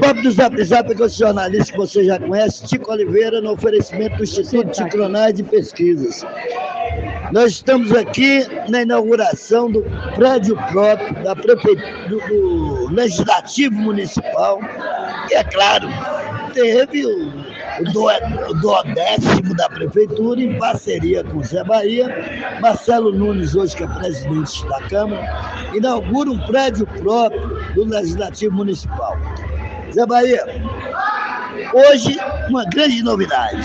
Papo do Zap Zap com o jornalista que você já conhece, Tico Oliveira, no oferecimento do Instituto Ticronais de Pesquisas. Nós estamos aqui na inauguração do prédio próprio da do, do Legislativo Municipal, e é claro, teve o, o duodécimo da Prefeitura, em parceria com o Zé Bahia, Marcelo Nunes, hoje que é presidente da Câmara, inaugura um prédio próprio do Legislativo Municipal. Zé Bahia, hoje uma grande novidade.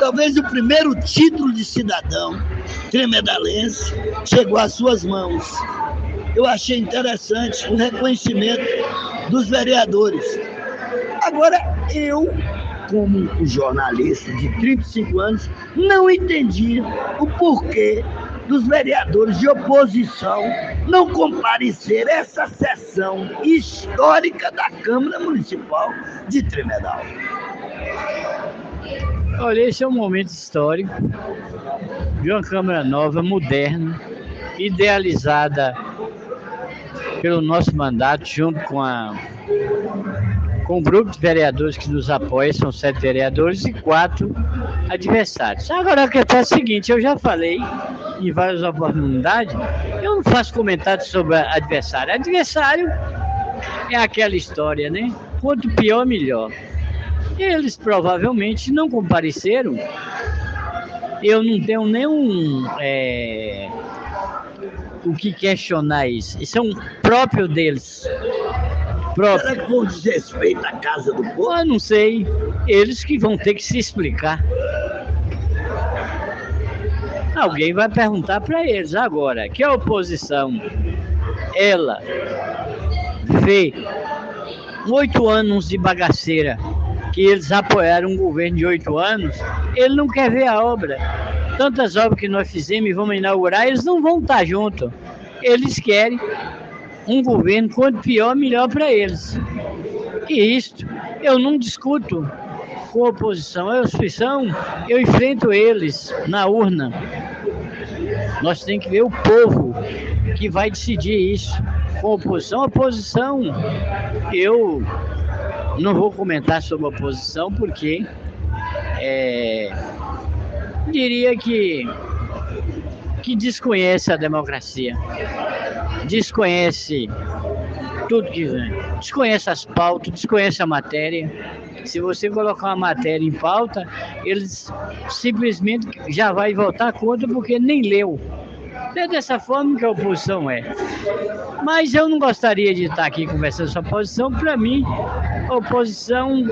Talvez o primeiro título de cidadão tremedalense chegou às suas mãos. Eu achei interessante o reconhecimento dos vereadores. Agora, eu, como jornalista de 35 anos, não entendi o porquê dos vereadores de oposição não comparecer essa histórica da Câmara Municipal de Tremedal. Olha, esse é um momento histórico de uma Câmara nova, moderna, idealizada pelo nosso mandato, junto com a com o grupo de vereadores que nos apoia, são sete vereadores e quatro adversários. Agora questão é a seguinte, eu já falei em várias oportunidades, eu não faço comentários sobre adversário. Adversário é aquela história, né? Quanto pior, melhor. Eles provavelmente não compareceram. Eu não tenho nenhum é, o que questionar isso. Isso é um próprio deles próprio. Será que vão desrespeito à casa do povo? Eu não sei. Eles que vão ter que se explicar. Alguém vai perguntar para eles agora que a oposição, ela vê oito anos de bagaceira, que eles apoiaram um governo de oito anos, ele não quer ver a obra. Tantas obras que nós fizemos e vamos inaugurar, eles não vão estar juntos. Eles querem um governo, quanto pior, melhor para eles. E isto eu não discuto com a oposição. A oposição, eu enfrento eles na urna. Nós temos que ver o povo que vai decidir isso. Com a oposição, a oposição, eu não vou comentar sobre a oposição, porque é, diria que, que desconhece a democracia desconhece tudo que vem. Desconhece as pautas, desconhece a matéria. Se você colocar uma matéria em pauta, eles simplesmente já vai votar contra porque nem leu. É dessa forma que a oposição é. Mas eu não gostaria de estar aqui conversando sobre a oposição. Para mim, a oposição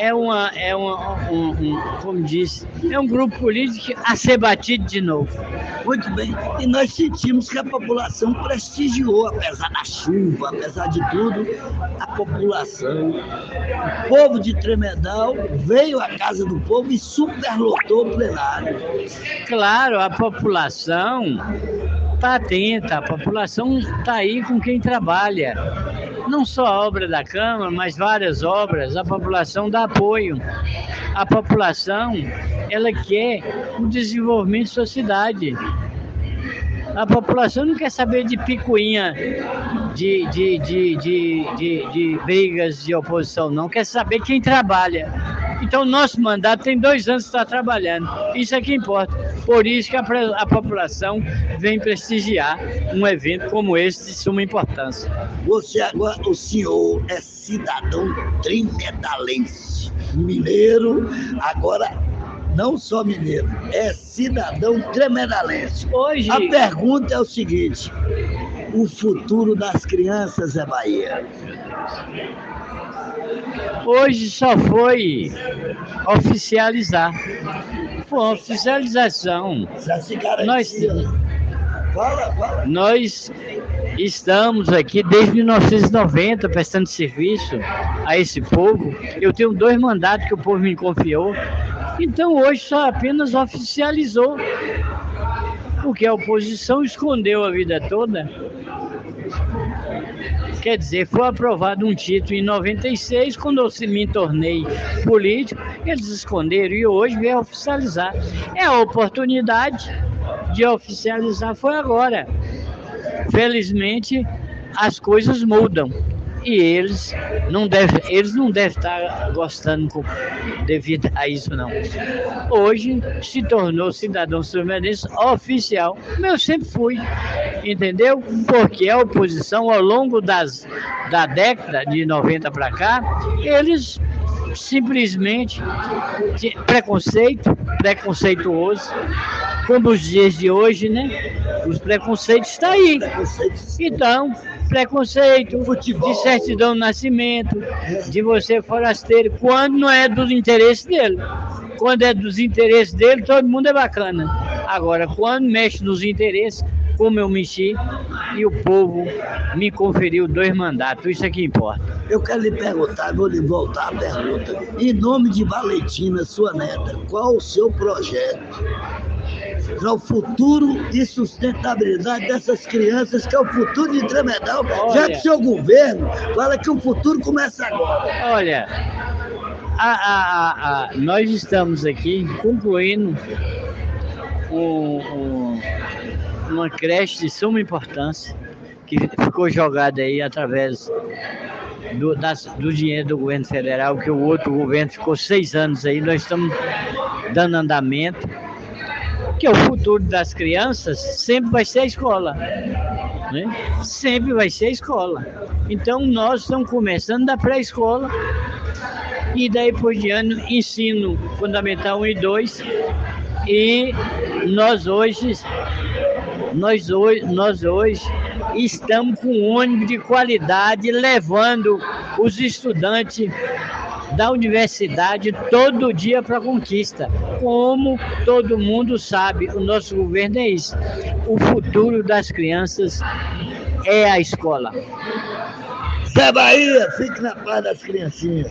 é uma, é uma um, um, como disse, é um grupo político a ser batido de novo. Muito bem. E nós sentimos que a população prestigiou, apesar da chuva, apesar de tudo, a população, o povo de Tremedal veio à casa do povo e superlotou o plenário. Claro, a população está atenta, a população está aí com quem trabalha. Não só a obra da Câmara, mas várias obras, a população dá apoio. A população, ela quer o desenvolvimento da sua cidade. A população não quer saber de picuinha de, de, de, de, de, de brigas de oposição, não. Quer saber quem trabalha. Então, nosso mandato tem dois anos que está trabalhando. Isso é que importa. Por isso que a, a, população vem prestigiar um evento como esse de suma importância. Você agora, o senhor é cidadão trimedalense, mineiro, agora não só mineiro, é cidadão tremedalense. Hoje... A pergunta é o seguinte: o futuro das crianças é Bahia? Hoje só foi oficializar. Foi uma oficialização. Nós, nós estamos aqui desde 1990 prestando serviço a esse povo. Eu tenho dois mandatos que o povo me confiou então hoje só apenas oficializou, porque a oposição escondeu a vida toda. Quer dizer, foi aprovado um título em 96, quando eu me tornei político, eles esconderam e hoje veio oficializar. É a oportunidade de oficializar, foi agora. Felizmente, as coisas mudam e eles não deve, eles não devem estar gostando devido a isso, não. Hoje se tornou cidadão fluminense oficial. Eu sempre fui, entendeu? Porque a oposição, ao longo das, da década de 90 para cá, eles simplesmente preconceito, preconceituoso, como os dias de hoje, né? Os preconceitos estão tá aí. Então, preconceito, de certidão de nascimento, de você forasteiro, quando não é dos interesses dele. Quando é dos interesses dele, todo mundo é bacana. Agora, quando mexe nos interesses, como eu mexi, e o povo me conferiu dois mandatos, isso é que importa. Eu quero lhe perguntar, vou lhe voltar a pergunta. Em nome de Valentina, sua neta, qual o seu projeto para o futuro e sustentabilidade dessas crianças, que é o futuro de Tremedal, já que seu governo fala que o futuro começa agora. Olha, a, a, a, nós estamos aqui concluindo um, um, uma creche de suma importância que ficou jogada aí através do, das, do dinheiro do governo federal, que o outro governo ficou seis anos aí, nós estamos dando andamento que o futuro das crianças sempre vai ser a escola. Né? Sempre vai ser a escola. Então nós estamos começando da pré-escola e daí por diante ensino fundamental 1 e 2 e nós hoje nós hoje, nós hoje estamos com um ônibus de qualidade levando os estudantes da universidade todo dia para conquista. Como todo mundo sabe, o nosso governo é isso. O futuro das crianças é a escola. Zé Bahia, fique na paz das criancinhas.